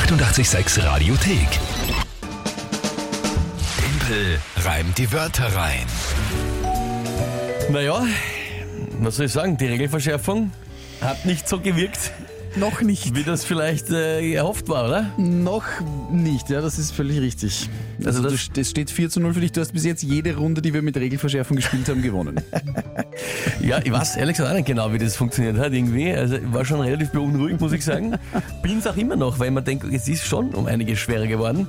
886 Radiothek. Tempel reimt die Wörter rein. Naja, was soll ich sagen, die Regelverschärfung hat nicht so gewirkt, Noch nicht. wie das vielleicht äh, erhofft war, oder? Noch nicht, ja, das ist völlig richtig. Also, das- das, das steht 4 zu 0 für dich. Du hast bis jetzt jede Runde, die wir mit Regelverschärfung gespielt haben, gewonnen. Ja, ich weiß ehrlich gesagt auch nicht genau, wie das funktioniert hat irgendwie. Also ich war schon relativ beunruhigend, muss ich sagen. Bin es auch immer noch, weil man denkt, es ist schon um einiges schwerer geworden.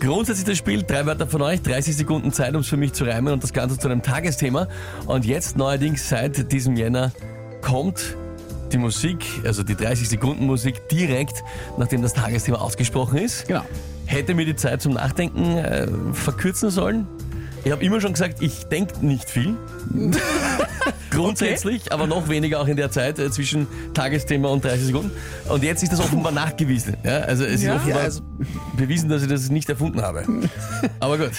Grundsätzlich das Spiel, drei Wörter von euch, 30 Sekunden Zeit, um es für mich zu reimen und das Ganze zu einem Tagesthema. Und jetzt neuerdings seit diesem Jänner kommt die Musik, also die 30 Sekunden Musik direkt, nachdem das Tagesthema ausgesprochen ist. Genau. Hätte mir die Zeit zum Nachdenken äh, verkürzen sollen. Ich habe immer schon gesagt, ich denke nicht viel. Grundsätzlich, aber noch weniger auch in der Zeit äh, zwischen Tagesthema und 30 Sekunden. Und jetzt ist das offenbar nachgewiesen. Ja? Also es Ja. ist offenbar Ja, also- bewiesen, dass ich das nicht erfunden habe. Aber gut.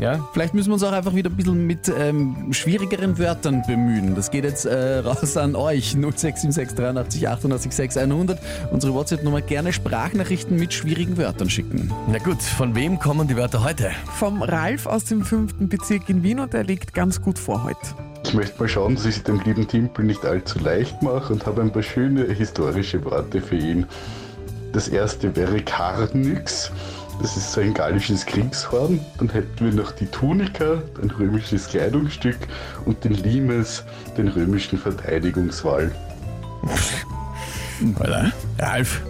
Ja? Vielleicht müssen wir uns auch einfach wieder ein bisschen mit ähm, schwierigeren Wörtern bemühen. Das geht jetzt äh, raus an euch. 0676 83 88 600. Unsere WhatsApp-Nummer gerne Sprachnachrichten mit schwierigen Wörtern schicken. Na gut, von wem kommen die Wörter heute? Vom Ralf aus dem fünften Bezirk in Wien und er liegt ganz gut vor heute. Ich möchte mal schauen, dass ich es dem lieben Timpel nicht allzu leicht mache und habe ein paar schöne historische Worte für ihn. Das erste wäre Karnyx. Das ist so ein gallisches Kriegshorn. Dann hätten wir noch die Tunika, ein römisches Kleidungsstück, und den Limes, den römischen Verteidigungswall. Alter, Ralf.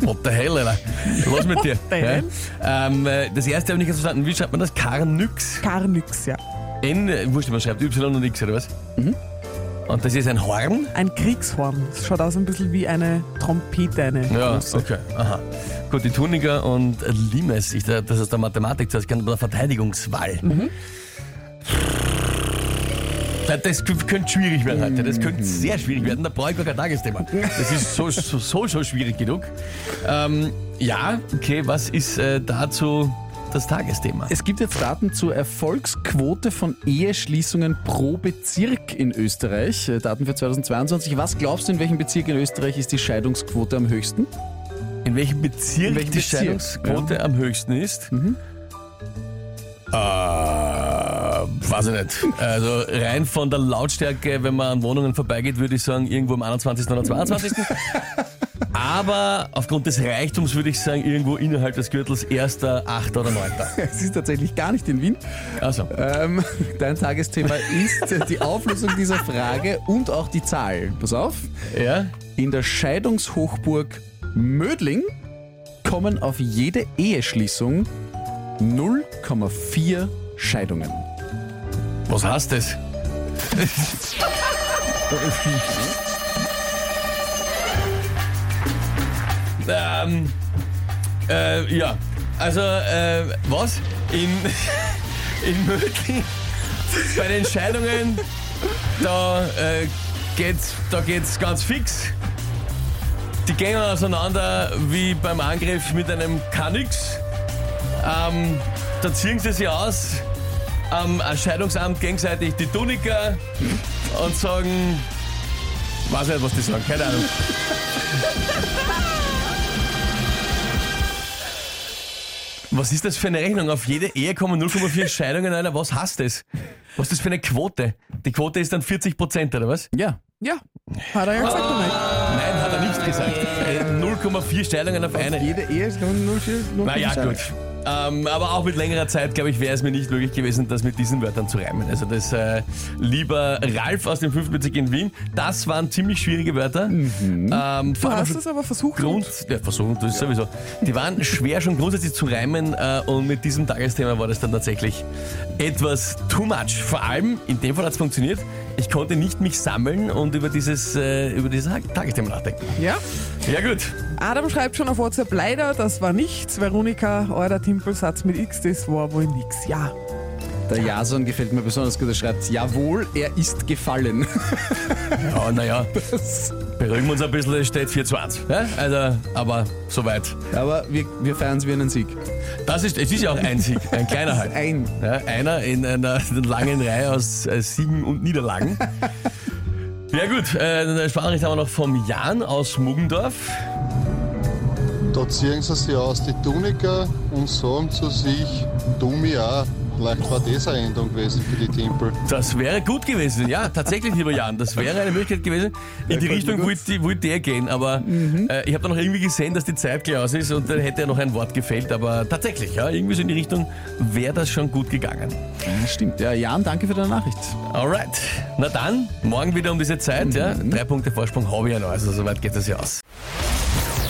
What the hell, Alter? Was mit dir? the hell? Ja? Ähm, äh, das erste habe ich nicht ganz verstanden. Wie schreibt man das? Karnyx? Karnyx, ja. N, wurscht, man schreibt Y und X, oder was? Und das ist ein Horn? Ein Kriegshorn. Das schaut aus ein bisschen wie eine Trompete, eine Ja, große. okay. Aha. Gut, die Tunica und Limes, ich, das ist der Mathematik, das kann der Verteidigungswall. Ja, Das könnte schwierig werden heute. Das könnte sehr schwierig werden. Da brauche ich gar kein Tagesthema. Das ist so, so, so schon schwierig genug. Ähm, ja, okay, was ist äh, dazu das Tagesthema? Es gibt jetzt Daten zur Erfolgsquote von Eheschließungen pro Bezirk in Österreich. Äh, Daten für 2022. Was glaubst du, in welchem Bezirk in Österreich ist die Scheidungsquote am höchsten? In welchem Bezirk In welchem die Bezirk? Scheidungsquote am höchsten ist? Äh, weiß ich nicht. Also rein von der Lautstärke, wenn man an Wohnungen vorbeigeht, würde ich sagen, irgendwo am 21. oder 22. Aber aufgrund des Reichtums würde ich sagen, irgendwo innerhalb des Gürtels 1., 8. oder 9. Es ist tatsächlich gar nicht in Wien. Also, Ähm, dein Tagesthema ist die Auflösung dieser Frage und auch die Zahl. Pass auf. ja. In der Scheidungshochburg Mödling kommen auf jede Eheschließung 0,4 Scheidungen. Was heißt das? ähm, äh, ja, also, äh, was? In, in Mödling, bei den Scheidungen, da, äh, geht's, da geht's ganz fix. Die gehen auseinander wie beim Angriff mit einem Kanix. Ähm, da ziehen sie sich aus, am Scheidungsamt gegenseitig die Tunika und sagen, weiß nicht, was die sagen, keine Ahnung. Was ist das für eine Rechnung? Auf jede Ehe kommen 0,4 Scheidungen, Alter. Was heißt das? Was ist das für eine Quote? Die Quote ist dann 40 Prozent, oder was? Ja, Ja, hat er ja gesagt, oder nicht? Nein, hat er nicht gesagt. Äh, 0,4 Scheidungen auf eine. jede Ehe ist 0,4 Naja, gut. Ähm, aber auch mit längerer Zeit, glaube ich, wäre es mir nicht möglich gewesen, das mit diesen Wörtern zu reimen. Also das äh, lieber Ralf aus dem 5. Bezirk in Wien, das waren ziemlich schwierige Wörter. Ähm, Du hast es aber versucht. Grund, ja, versuchen, das ist sowieso. Die waren schwer schon grundsätzlich zu reimen äh, und mit diesem Tagesthema war das dann tatsächlich etwas too much. Vor allem, in dem Fall hat es funktioniert, ich konnte nicht mich sammeln und über dieses, äh, über dieses Tagesthema nachdenken. Ja. Ja gut, Adam schreibt schon auf WhatsApp, leider, das war nichts. Veronika, euer Timpelsatz mit X, das war wohl nix. Ja. Der Jason gefällt mir besonders gut. Er schreibt, jawohl, er ist gefallen. ja, naja, beruhigen wir uns ein bisschen, es steht 4 zu 1. Ja? Also, aber soweit. Aber wir, wir feiern es wie einen Sieg. Das ist, es ist ja auch ein Sieg, ein kleiner halt. Ein. Ja, einer in einer langen Reihe aus äh, Siegen und Niederlagen. Ja gut, äh, eine Sprachnachricht haben wir noch vom Jan aus Muggendorf. Da ziehen sie sich aus die Tunika und sagen zu sich, du mich auch. Vielleicht war das eine Änderung gewesen für die Tempel. Das wäre gut gewesen, ja, tatsächlich, lieber Jan. Das wäre eine Möglichkeit gewesen. In die Richtung wollte wollte der gehen, aber äh, ich habe dann noch irgendwie gesehen, dass die Zeit gleich aus ist und dann hätte ja noch ein Wort gefehlt. Aber tatsächlich, ja, irgendwie so in die Richtung wäre das schon gut gegangen. Ja, stimmt. Ja, Jan, danke für deine Nachricht. Alright, na dann, morgen wieder um diese Zeit, ja. Drei Punkte Vorsprung habe ich ja noch, also soweit geht das ja aus.